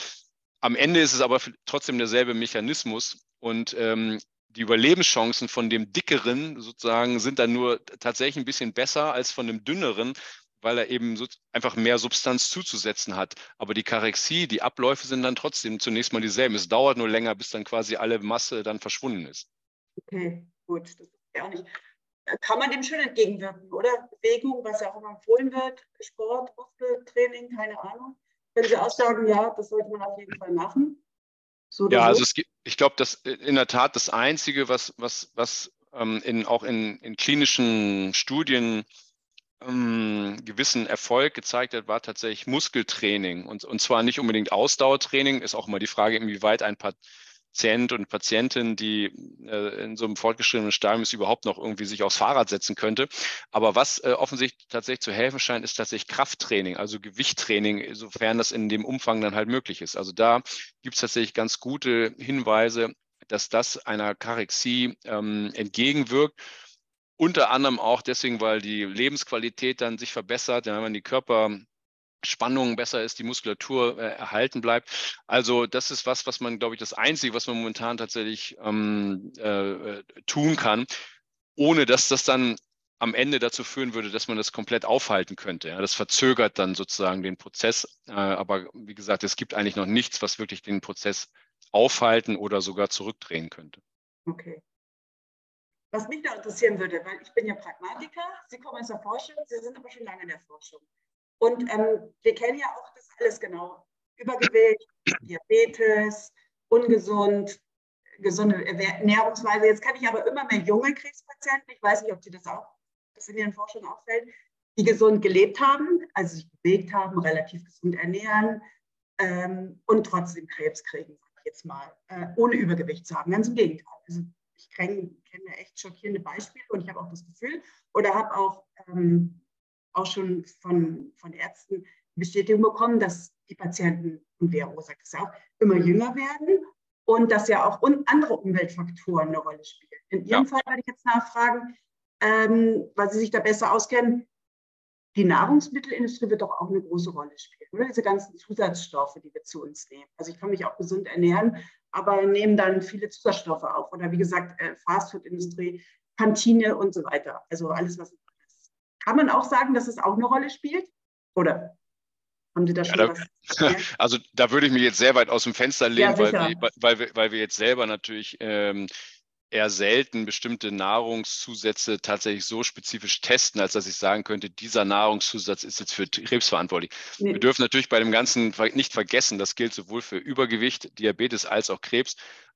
Am Ende ist es aber trotzdem derselbe Mechanismus und ähm, die Überlebenschancen von dem dickeren sozusagen sind dann nur tatsächlich ein bisschen besser als von dem dünneren, weil er eben so einfach mehr Substanz zuzusetzen hat. Aber die Karexie, die Abläufe sind dann trotzdem zunächst mal dieselben. Es dauert nur länger, bis dann quasi alle Masse dann verschwunden ist. Okay, gut. Das ist ja auch nicht. Kann man dem schon entgegenwirken, oder? Bewegung, was ja auch immer empfohlen wird, Sport, Muskeltraining, keine Ahnung. Wenn Sie auch sagen, ja, das sollte man auf jeden Fall machen. So ja, so? also es, ich glaube, dass in der Tat das Einzige, was, was, was ähm, in, auch in, in klinischen Studien ähm, gewissen Erfolg gezeigt hat, war tatsächlich Muskeltraining. Und, und zwar nicht unbedingt Ausdauertraining, ist auch immer die Frage, inwieweit ein Patient und Patientin, die äh, in so einem fortgeschrittenen Stadium ist, überhaupt noch irgendwie sich aufs Fahrrad setzen könnte. Aber was äh, offensichtlich tatsächlich zu helfen scheint, ist tatsächlich Krafttraining, also Gewichttraining, sofern das in dem Umfang dann halt möglich ist. Also da gibt es tatsächlich ganz gute Hinweise, dass das einer Karexie ähm, entgegenwirkt unter anderem auch deswegen, weil die Lebensqualität dann sich verbessert, wenn die Körperspannung besser ist, die Muskulatur äh, erhalten bleibt. Also das ist was, was man, glaube ich, das Einzige, was man momentan tatsächlich ähm, äh, tun kann, ohne dass das dann am Ende dazu führen würde, dass man das komplett aufhalten könnte. Ja, das verzögert dann sozusagen den Prozess. Äh, aber wie gesagt, es gibt eigentlich noch nichts, was wirklich den Prozess aufhalten oder sogar zurückdrehen könnte. Okay. Was mich da interessieren würde, weil ich bin ja Pragmatiker, Sie kommen aus der Forschung, Sie sind aber schon lange in der Forschung. Und ähm, wir kennen ja auch das alles genau. Übergewicht, Diabetes, ungesund, gesunde Ernährungsweise. Jetzt kenne ich aber immer mehr junge Krebspatienten, ich weiß nicht, ob Sie das auch, das in Ihren Forschungen auffällt, die gesund gelebt haben, also sich bewegt haben, relativ gesund ernähren ähm, und trotzdem Krebs kriegen, jetzt mal, äh, ohne Übergewicht zu haben. Ganz im Gegenteil. Also ich kenne, kenne echt schockierende Beispiele und ich habe auch das Gefühl oder habe auch, ähm, auch schon von, von Ärzten Bestätigung bekommen, dass die Patienten, und Vero sagt es auch, immer jünger werden und dass ja auch andere Umweltfaktoren eine Rolle spielen. In Ihrem ja. Fall werde ich jetzt nachfragen, ähm, weil Sie sich da besser auskennen, die Nahrungsmittelindustrie wird doch auch eine große Rolle spielen, oder? Diese ganzen Zusatzstoffe, die wir zu uns nehmen. Also ich kann mich auch gesund ernähren, aber nehmen dann viele Zusatzstoffe auf. Oder wie gesagt, äh, Fastfood-Industrie, Kantine und so weiter. Also alles, was kann man auch sagen, dass es auch eine Rolle spielt? Oder haben Sie da schon ja, was? Da, also da würde ich mich jetzt sehr weit aus dem Fenster lehnen, ja, weil, wir, weil, wir, weil wir jetzt selber natürlich ähm, eher selten bestimmte Nahrungszusätze tatsächlich so spezifisch testen, als dass ich sagen könnte, dieser Nahrungszusatz ist jetzt für Krebs verantwortlich. Nee. Wir dürfen natürlich bei dem Ganzen nicht vergessen, das gilt sowohl für Übergewicht, Diabetes als auch Krebs.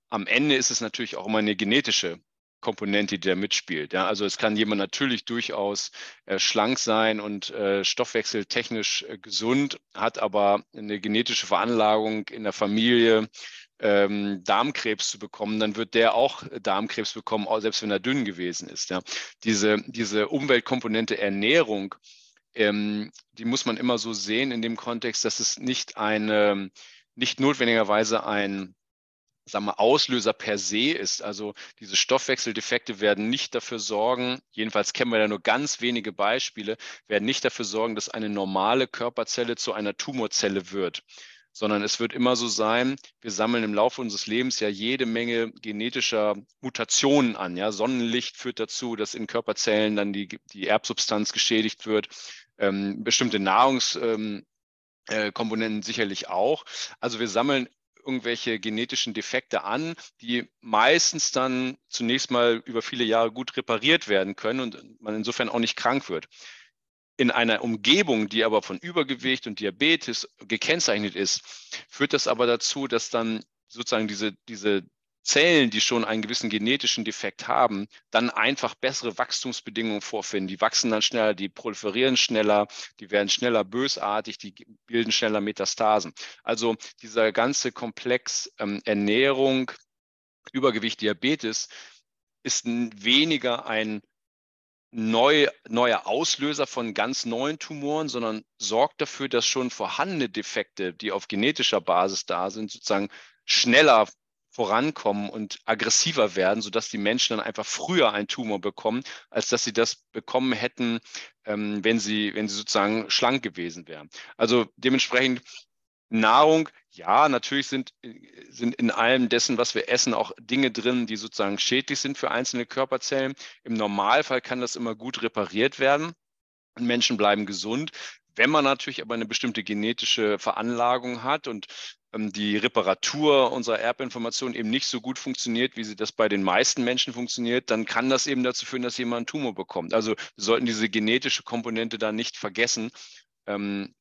Am Ende ist es natürlich auch immer eine genetische Komponente, die da mitspielt. Ja, also es kann jemand natürlich durchaus äh, schlank sein und äh, stoffwechseltechnisch äh, gesund, hat aber eine genetische Veranlagung in der Familie, ähm, Darmkrebs zu bekommen, dann wird der auch Darmkrebs bekommen, auch selbst wenn er dünn gewesen ist. Ja. Diese, diese Umweltkomponente Ernährung, ähm, die muss man immer so sehen in dem Kontext, dass es nicht eine, nicht notwendigerweise ein sagen wir, Auslöser per se ist. Also diese Stoffwechseldefekte werden nicht dafür sorgen, jedenfalls kennen wir ja nur ganz wenige Beispiele, werden nicht dafür sorgen, dass eine normale Körperzelle zu einer Tumorzelle wird sondern es wird immer so sein, wir sammeln im Laufe unseres Lebens ja jede Menge genetischer Mutationen an. Ja? Sonnenlicht führt dazu, dass in Körperzellen dann die, die Erbsubstanz geschädigt wird. Ähm, bestimmte Nahrungskomponenten ähm, äh, sicherlich auch. Also wir sammeln irgendwelche genetischen Defekte an, die meistens dann zunächst mal über viele Jahre gut repariert werden können und man insofern auch nicht krank wird. In einer Umgebung, die aber von Übergewicht und Diabetes gekennzeichnet ist, führt das aber dazu, dass dann sozusagen diese, diese Zellen, die schon einen gewissen genetischen Defekt haben, dann einfach bessere Wachstumsbedingungen vorfinden. Die wachsen dann schneller, die proliferieren schneller, die werden schneller bösartig, die bilden schneller Metastasen. Also dieser ganze Komplex ähm, Ernährung, Übergewicht, Diabetes ist weniger ein neu, neuer Auslöser von ganz neuen Tumoren, sondern sorgt dafür, dass schon vorhandene Defekte, die auf genetischer Basis da sind, sozusagen schneller vorankommen und aggressiver werden, sodass die Menschen dann einfach früher einen Tumor bekommen, als dass sie das bekommen hätten, ähm, wenn, sie, wenn sie sozusagen schlank gewesen wären. Also dementsprechend Nahrung, ja, natürlich sind, sind in allem dessen, was wir essen, auch Dinge drin, die sozusagen schädlich sind für einzelne Körperzellen. Im Normalfall kann das immer gut repariert werden. Menschen bleiben gesund. Wenn man natürlich aber eine bestimmte genetische Veranlagung hat und ähm, die Reparatur unserer Erbinformation eben nicht so gut funktioniert, wie sie das bei den meisten Menschen funktioniert, dann kann das eben dazu führen, dass jemand einen Tumor bekommt. Also wir sollten diese genetische Komponente da nicht vergessen. Ähm,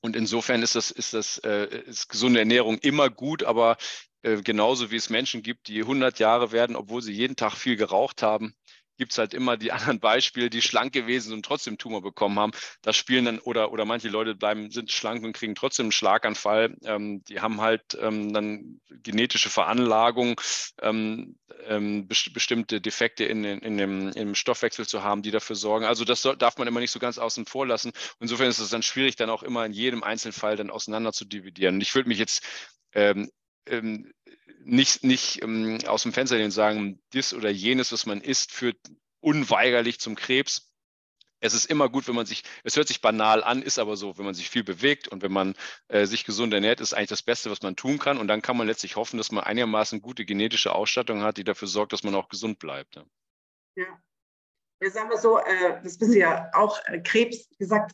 und insofern ist das, ist das äh, ist gesunde Ernährung immer gut, aber äh, genauso wie es Menschen gibt, die 100 Jahre werden, obwohl sie jeden Tag viel geraucht haben, gibt es halt immer die anderen Beispiele, die schlank gewesen sind und trotzdem Tumor bekommen haben. Das spielen dann, oder, oder manche Leute bleiben, sind schlank und kriegen trotzdem einen Schlaganfall. Ähm, die haben halt ähm, dann genetische Veranlagung, ähm, ähm best bestimmte Defekte in, in, in dem, im Stoffwechsel zu haben, die dafür sorgen. Also das darf man immer nicht so ganz außen vor lassen. Insofern ist es dann schwierig, dann auch immer in jedem Einzelfall dann auseinander zu dividieren. Und ich würde mich jetzt ähm, ähm, nicht, nicht ähm, aus dem Fenster lehnen und sagen, dies oder jenes, was man isst, führt unweigerlich zum Krebs. Es ist immer gut, wenn man sich, es hört sich banal an, ist aber so, wenn man sich viel bewegt und wenn man äh, sich gesund ernährt, ist eigentlich das Beste, was man tun kann. Und dann kann man letztlich hoffen, dass man einigermaßen gute genetische Ausstattung hat, die dafür sorgt, dass man auch gesund bleibt. Ja. ja. Ja, sagen wir so, äh, das wissen Sie ja auch, äh, Krebs, gesagt,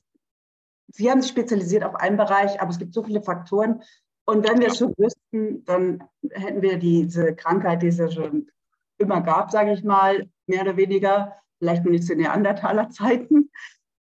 Sie haben sich spezialisiert auf einen Bereich, aber es gibt so viele Faktoren, und wenn wir es schon wüssten, dann hätten wir diese Krankheit, die es ja schon immer gab, sage ich mal, mehr oder weniger, vielleicht nicht zu Neandertaler Zeiten,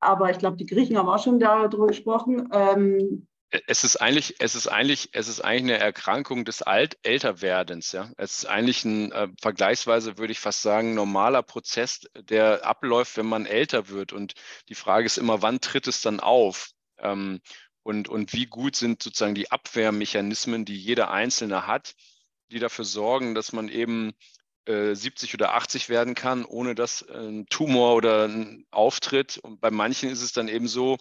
aber ich glaube, die Griechen haben auch schon darüber gesprochen. Ähm, es ist eigentlich, es ist eigentlich, es ist eigentlich eine Erkrankung des Alt Älterwerdens. Ja, es ist eigentlich ein äh, vergleichsweise, würde ich fast sagen, normaler Prozess, der abläuft, wenn man älter wird. Und die Frage ist immer, wann tritt es dann auf? Ähm, und, und wie gut sind sozusagen die Abwehrmechanismen, die jeder Einzelne hat, die dafür sorgen, dass man eben äh, 70 oder 80 werden kann, ohne dass ein Tumor oder ein Auftritt. Und bei manchen ist es dann eben so,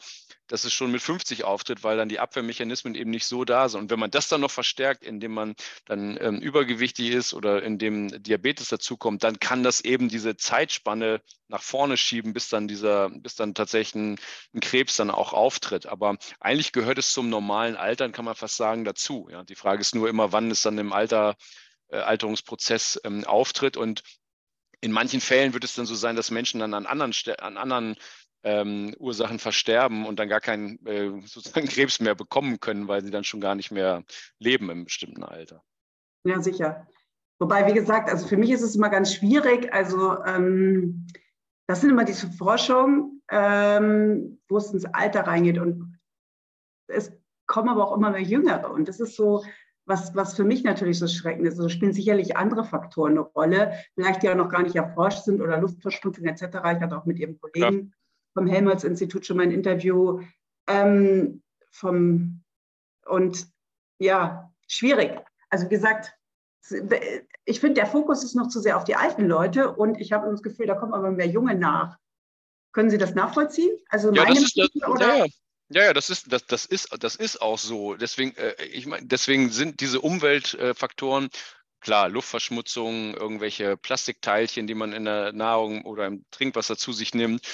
dass es schon mit 50 auftritt, weil dann die Abwehrmechanismen eben nicht so da sind. Und wenn man das dann noch verstärkt, indem man dann ähm, übergewichtig ist oder indem Diabetes dazukommt, dann kann das eben diese Zeitspanne nach vorne schieben, bis dann dieser, bis dann tatsächlich ein, Krebs dann auch auftritt. Aber eigentlich gehört es zum normalen Altern, kann man fast sagen, dazu. Ja? Die Frage ist nur immer, wann es dann im Alter äh, Alterungsprozess ähm, auftritt. Und in manchen Fällen wird es dann so sein, dass Menschen dann an anderen, an anderen ähm, Ursachen versterben und dann gar keinen äh, sozusagen Krebs mehr bekommen können, weil sie dann schon gar nicht mehr leben im bestimmten Alter. Ja, sicher. Wobei, wie gesagt, also für mich ist es immer ganz schwierig. Also ähm, das sind immer diese Forschungen, ähm, wo es ins Alter reingeht. Und es kommen aber auch immer mehr Jüngere. Und das ist so, was, was für mich natürlich so schreckend ist. Also spielen sicherlich andere Faktoren eine Rolle, vielleicht die auch noch gar nicht erforscht sind oder Luftverschmutzung etc. Ich hatte auch mit Ihrem Kollegen. Vom Helmholtz-Institut schon mal ein Interview. Ähm, vom, und ja, schwierig. Also wie gesagt, ich finde, der Fokus ist noch zu sehr auf die alten Leute und ich habe das Gefühl, da kommen aber mehr Junge nach. Können Sie das nachvollziehen? Also ja, meine das ist, das, oder? Ja, ja, ja, das ist, das, das ist, das ist auch so. Deswegen, äh, ich meine, deswegen sind diese Umweltfaktoren, klar, Luftverschmutzung, irgendwelche Plastikteilchen, die man in der Nahrung oder im Trinkwasser zu sich nimmt, äh,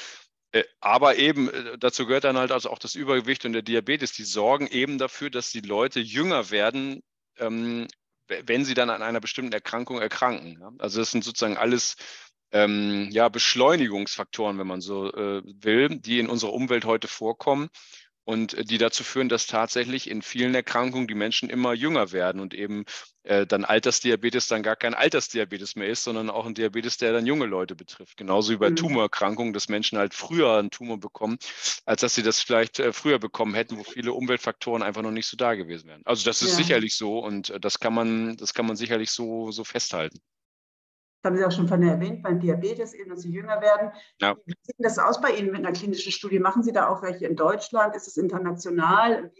aber eben, äh, dazu gehört dann halt also auch das Übergewicht und der Diabetes. Die sorgen eben dafür, dass die Leute jünger werden, ähm, wenn sie dann an einer bestimmten Erkrankung erkranken. Also das sind sozusagen alles ähm, Beschleunigungsfaktoren, wenn man so äh, will, die in unserer Umwelt heute vorkommen und äh, die dazu führen, dass tatsächlich in vielen Erkrankungen die Menschen immer jünger werden und eben äh, dann Altersdiabetes dann gar kein Altersdiabetes mehr ist, sondern auch ein Diabetes, der dann junge Leute betrifft. Genauso wie bei mhm. Tumorerkrankungen, dass Menschen halt früher einen Tumor bekommen, als dass sie das vielleicht äh, früher bekommen hätten, wo viele Umweltfaktoren einfach noch nicht so da gewesen wären. Also das ist ja. sicherlich so und äh, das kann man, das kann man sicherlich so, so festhalten. Das haben Sie auch schon von erwähnt, beim Diabetes, eben, dass Sie jünger werden. Ja. Wie sieht das aus bei Ihnen mit einer klinischen Studie? Machen Sie da auch welche in Deutschland? Ist es international?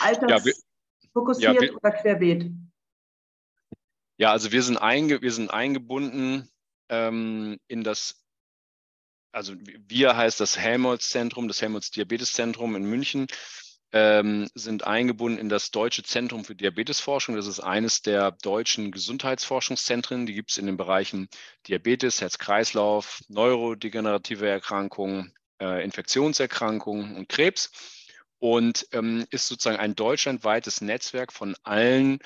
Altersfokussiert ja, ja, oder querbeet? Ja, also wir sind, einge, wir sind eingebunden ähm, in das, also wir heißt das Helmholtz-Zentrum, das Helmholtz-Diabetes-Zentrum in München ähm, sind eingebunden in das Deutsche Zentrum für Diabetesforschung. Das ist eines der deutschen Gesundheitsforschungszentren. Die gibt es in den Bereichen Diabetes, Herz-Kreislauf, neurodegenerative Erkrankungen, äh, Infektionserkrankungen und Krebs und ähm, ist sozusagen ein deutschlandweites Netzwerk von allen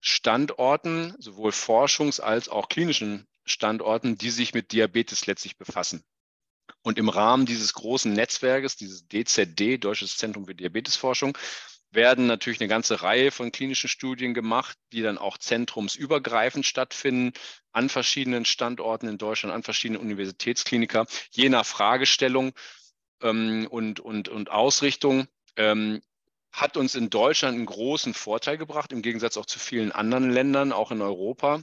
Standorten, sowohl Forschungs- als auch klinischen Standorten, die sich mit Diabetes letztlich befassen. Und im Rahmen dieses großen Netzwerkes, dieses DZD, Deutsches Zentrum für Diabetesforschung, werden natürlich eine ganze Reihe von klinischen Studien gemacht, die dann auch zentrumsübergreifend stattfinden, an verschiedenen Standorten in Deutschland, an verschiedenen Universitätskliniker, je nach Fragestellung ähm, und, und, und Ausrichtung. Ähm, hat uns in Deutschland einen großen Vorteil gebracht, im Gegensatz auch zu vielen anderen Ländern, auch in Europa,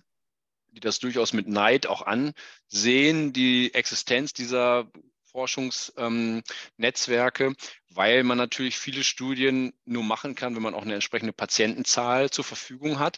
die das durchaus mit Neid auch ansehen, die Existenz dieser Forschungsnetzwerke, ähm, weil man natürlich viele Studien nur machen kann, wenn man auch eine entsprechende Patientenzahl zur Verfügung hat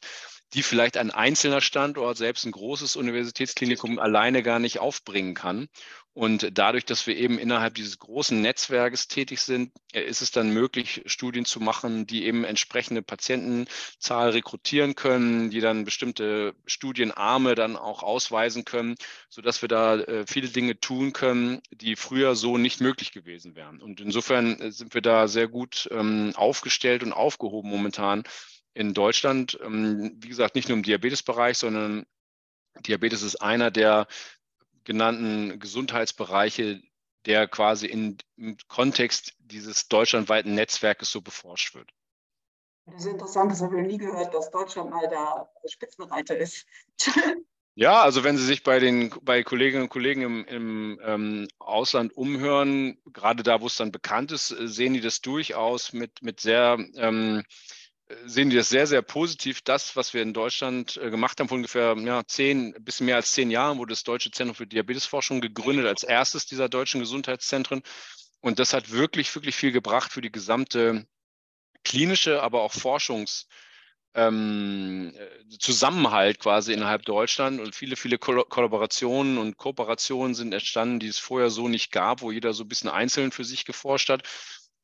die vielleicht ein einzelner Standort, selbst ein großes Universitätsklinikum alleine gar nicht aufbringen kann. Und dadurch, dass wir eben innerhalb dieses großen Netzwerkes tätig sind, äh, ist es dann möglich, Studien zu machen, die eben entsprechende Patientenzahl rekrutieren können, die dann bestimmte Studienarme dann auch ausweisen können, sodass wir da äh, viele Dinge tun können, die früher so nicht möglich gewesen wären. Und insofern äh, sind wir da sehr gut ähm, aufgestellt und aufgehoben momentan in Deutschland, ähm, wie gesagt, nicht nur im Diabetesbereich, sondern Diabetes ist einer der genannten Gesundheitsbereiche, der quasi in, im Kontext dieses deutschlandweiten Netzwerkes so beforscht wird. Das ist interessant, das habe ich noch nie gehört, dass Deutschland mal da Spitzenreiter ist. Ja, also wenn Sie sich bei den bei Kolleginnen und Kollegen im, im ähm, Ausland umhören, gerade da, wo es dann bekannt ist, sehen die das durchaus mit, mit sehr ähm, sehen die das sehr, sehr positiv. Das, was wir in Deutschland äh, gemacht haben, vor ungefähr ja, zehn, bisschen mehr als zehn Jahren, wurde das Deutsche Zentrum für Diabetesforschung gegründet, als erstes dieser deutschen Gesundheitszentren. Und das hat wirklich, wirklich viel gebracht für die gesamte klinische, aber auch Forschungs- ähm, Zusammenhalt quasi innerhalb Deutschland und viele, viele Kollaborationen und Kooperationen sind entstanden, die es vorher so nicht gab, wo jeder so ein bisschen einzeln für sich geforscht hat.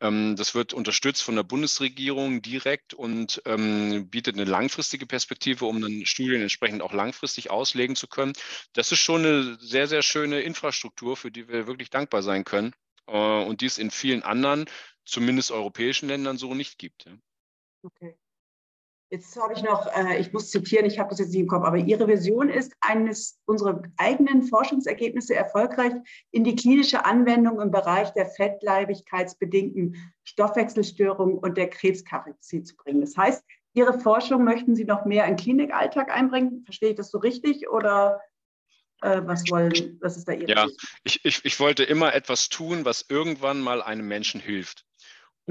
Ähm, das wird unterstützt von der Bundesregierung direkt und ähm, bietet eine langfristige Perspektive, um dann Studien entsprechend auch langfristig auslegen zu können. Das ist schon eine sehr, sehr schöne Infrastruktur, für die wir wirklich dankbar sein können äh, und die es in vielen anderen, zumindest europäischen Ländern so nicht gibt. Okay. Jetzt habe ich noch, äh, ich muss zitieren, ich habe das jetzt nicht im Kopf, aber Ihre Vision ist, eines unserer eigenen Forschungsergebnisse erfolgreich in die klinische Anwendung im Bereich der fettleibigkeitsbedingten Stoffwechselstörungen und der Krebskarenzie zu bringen. Das heißt, Ihre Forschung möchten Sie noch mehr in den Klinikalltag einbringen? Verstehe ich das so richtig oder äh, was wollen, was ist da Ihre Ja, ich, ich, ich wollte immer etwas tun, was irgendwann mal einem Menschen hilft.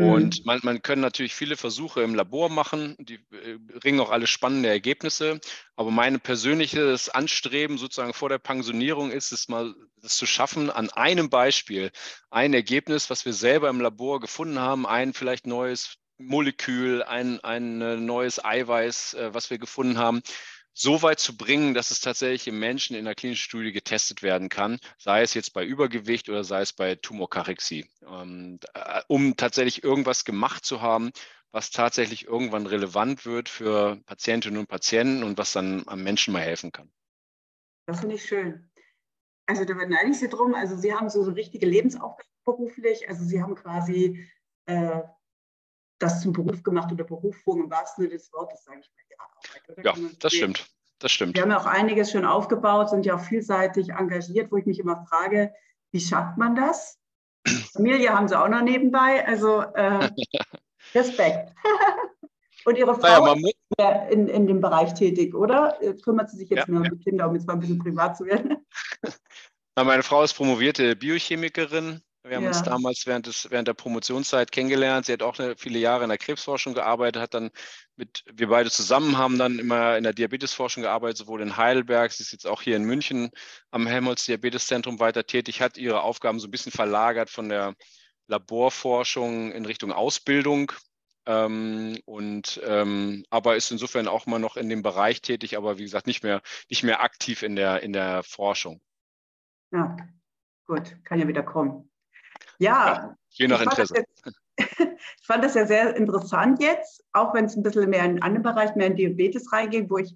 Und mhm. man, man kann natürlich viele Versuche im Labor machen, die äh, bringen auch alle spannende Ergebnisse. Aber mein persönliches Anstreben sozusagen vor der Pensionierung ist es mal, das zu schaffen, an einem Beispiel ein Ergebnis, was wir selber im Labor gefunden haben, ein vielleicht neues Molekül, ein, ein äh, neues Eiweiß, äh, was wir gefunden haben, so weit zu bringen, dass es tatsächlich im Menschen in der klinischen Studie getestet werden kann, sei es jetzt bei Übergewicht oder sei es bei Tumorkarexie, ähm, äh, um tatsächlich irgendwas gemacht zu haben, was tatsächlich irgendwann relevant wird für Patientinnen und Patienten und was dann am Menschen mal helfen kann. Das finde ich schön. Also da beneide ich Sie drum. Also Sie haben so, so richtige Lebensaufgaben beruflich. Also Sie haben quasi äh, das zum Beruf gemacht oder Berufung im wahrsten Sinne des Wortes, sage ich mal. Ja, das stimmt. Das stimmt. Wir haben ja auch einiges schon aufgebaut, sind ja auch vielseitig engagiert, wo ich mich immer frage, wie schafft man das? Familie haben sie auch noch nebenbei, also äh, Respekt. Und Ihre Frau ja, ist ja in, in dem Bereich tätig, oder? Kümmert sie sich jetzt ja, mehr um die Kinder, um jetzt mal ein bisschen privat zu werden? Na, meine Frau ist promovierte Biochemikerin, wir haben ja. uns damals während, des, während der Promotionszeit kennengelernt. Sie hat auch eine, viele Jahre in der Krebsforschung gearbeitet, hat dann mit, wir beide zusammen haben dann immer in der Diabetesforschung gearbeitet, sowohl in Heidelberg, sie ist jetzt auch hier in München am Helmholtz Diabeteszentrum weiter tätig, hat ihre Aufgaben so ein bisschen verlagert von der Laborforschung in Richtung Ausbildung. Ähm, und ähm, aber ist insofern auch mal noch in dem Bereich tätig, aber wie gesagt, nicht mehr, nicht mehr aktiv in der, in der Forschung. Ja, gut, kann ja wieder kommen. Ja, je nach Interesse. ich fand das ja sehr interessant jetzt, auch wenn es ein bisschen mehr in einen anderen Bereich, mehr in Diabetes reingeht, wo ich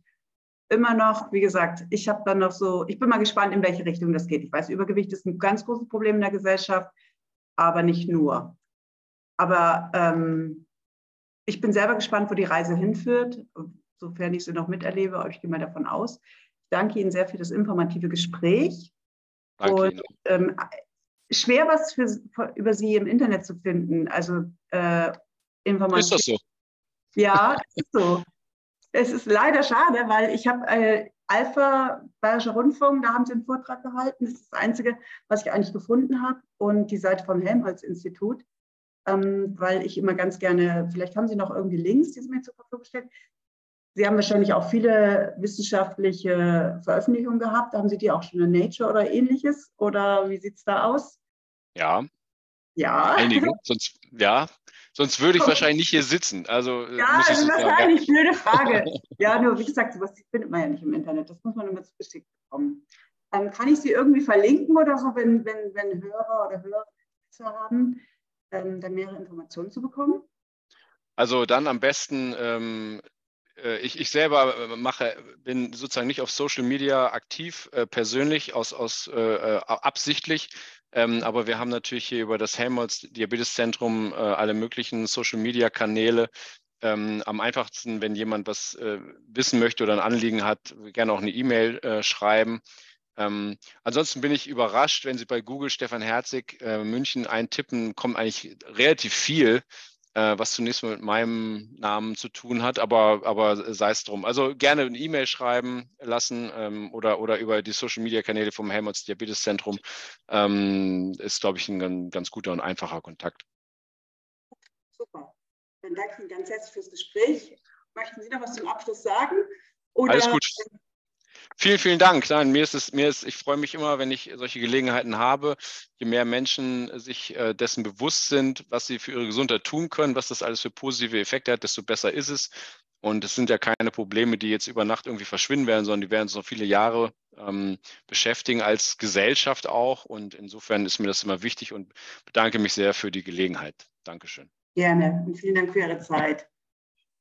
immer noch, wie gesagt, ich habe dann noch so, ich bin mal gespannt, in welche Richtung das geht. Ich weiß, Übergewicht ist ein ganz großes Problem in der Gesellschaft, aber nicht nur. Aber ähm, ich bin selber gespannt, wo die Reise hinführt, sofern ich sie noch miterlebe, aber ich gehe mal davon aus. Ich danke Ihnen sehr für das informative Gespräch. Danke und ähm, schwer, was für, über sie im Internet zu finden. Also äh, Informationen. Ist das so? Ja, ist so. Es ist leider schade, weil ich habe äh, Alpha Bayerischer Rundfunk, da haben sie einen Vortrag gehalten. Das ist das Einzige, was ich eigentlich gefunden habe. Und die Seite vom Helmholtz-Institut, ähm, weil ich immer ganz gerne, vielleicht haben Sie noch irgendwie Links, die Sie mir zur Verfügung stellen. Sie haben wahrscheinlich auch viele wissenschaftliche Veröffentlichungen gehabt. Haben Sie die auch schon in Nature oder ähnliches? Oder wie sieht es da aus? Ja. Ja. Einige. Sonst, ja. Sonst würde ich wahrscheinlich nicht hier sitzen. Also, äh, ja, das ist eine blöde Frage. ja, nur wie gesagt, sowas findet man ja nicht im Internet. Das muss man immer zu geschickt bekommen. Ähm, kann ich Sie irgendwie verlinken oder so, wenn, wenn, wenn Hörer oder Hörer haben, ähm, dann mehrere Informationen zu bekommen? Also dann am besten ähm, äh, ich, ich selber äh, mache, bin sozusagen nicht auf Social Media aktiv, äh, persönlich, aus, aus äh, absichtlich. Ähm, aber wir haben natürlich hier über das Helmholtz Diabeteszentrum äh, alle möglichen Social Media Kanäle. Ähm, am einfachsten, wenn jemand was äh, wissen möchte oder ein Anliegen hat, gerne auch eine E-Mail schreiben. Ähm, ansonsten bin ich überrascht, wenn Sie bei Google Stefan Herzig München eintippen, kommt eigentlich relativ viel äh, was zunächst mal mit meinem Namen zu tun hat, aber, aber sei es drum. Also gerne eine E-Mail schreiben lassen ähm, oder, oder über die Social-Media-Kanäle vom Helmholtz Diabeteszentrum ähm, ist, glaube ich, ein ganz guter und einfacher Kontakt. Super. Dann danke Ihnen ganz herzlich fürs Gespräch. Möchten Sie noch was zum Abschluss sagen? Oder Alles gut. Vielen, vielen Dank. Nein, mir ist es, mir ist, ich freue mich immer, wenn ich solche Gelegenheiten habe. Je mehr Menschen sich äh, dessen bewusst sind, was sie für ihre Gesundheit tun können, was das alles für positive Effekte hat, desto besser ist es. Und es sind ja keine Probleme, die jetzt über Nacht irgendwie verschwinden werden, sondern die werden uns noch viele Jahre ähm, beschäftigen als Gesellschaft auch. Und insofern ist mir das immer wichtig und bedanke mich sehr für die Gelegenheit. Dankeschön. Gerne und vielen Dank für Ihre Zeit.